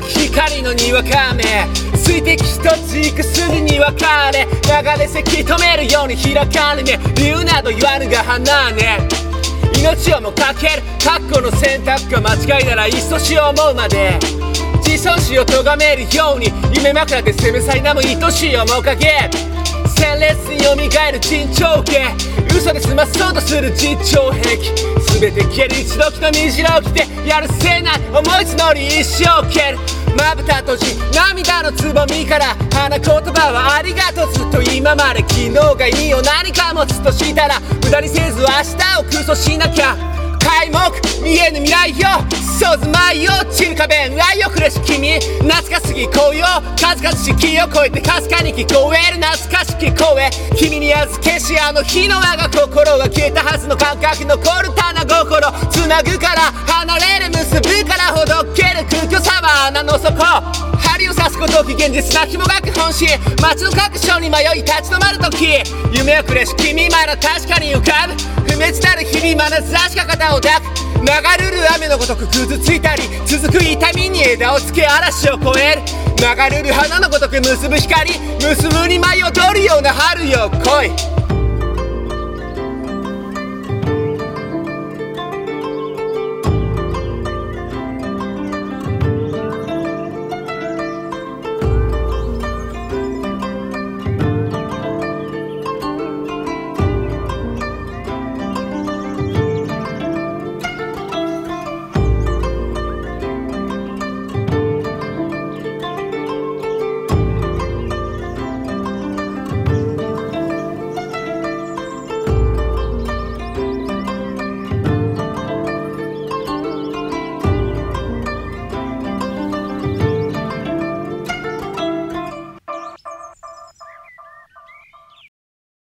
光のにわか雨水滴一ついくすぐに分かれ流れせき止めるように開かれね理由など言わぬが花ね命をもかける過去の選択が間違いならいっそし思うまで。自尊心を咎めるように夢枕で攻めさいなも愛しい面影鮮烈に蘇る沈丁系嘘で済まそうとする実調壁全て消える一時の虹を着てやるせない思い募り一生蹴るまぶた閉じ涙のつぼみから花言葉はありがとうずっと今まで昨日がいいを何か持つとしたら無駄にせず明日を空想しなきゃ。開目見えぬ未来よ。そうずまいよ。散る壁愛をくれし君。懐かすぎ。数々四季を超えてかすかに聞こえる懐かしき声。君に預けしあの日の我が心が消えたはずの感覚残る棚心。つなぐから離れる結ぶからほどける空虚さは穴の底。針を刺すことき現実な紐がく本心。街の各所に迷い立ち止まる時。夢をくれし君まだ確かに浮かぶ。不滅なる日々眼差しか肩を抱く。流れる雨のごとく傷ついたり枝をつけ嵐を越える。流れる花のごとく結ぶ光。結ぶに舞い踊るような春よ来い。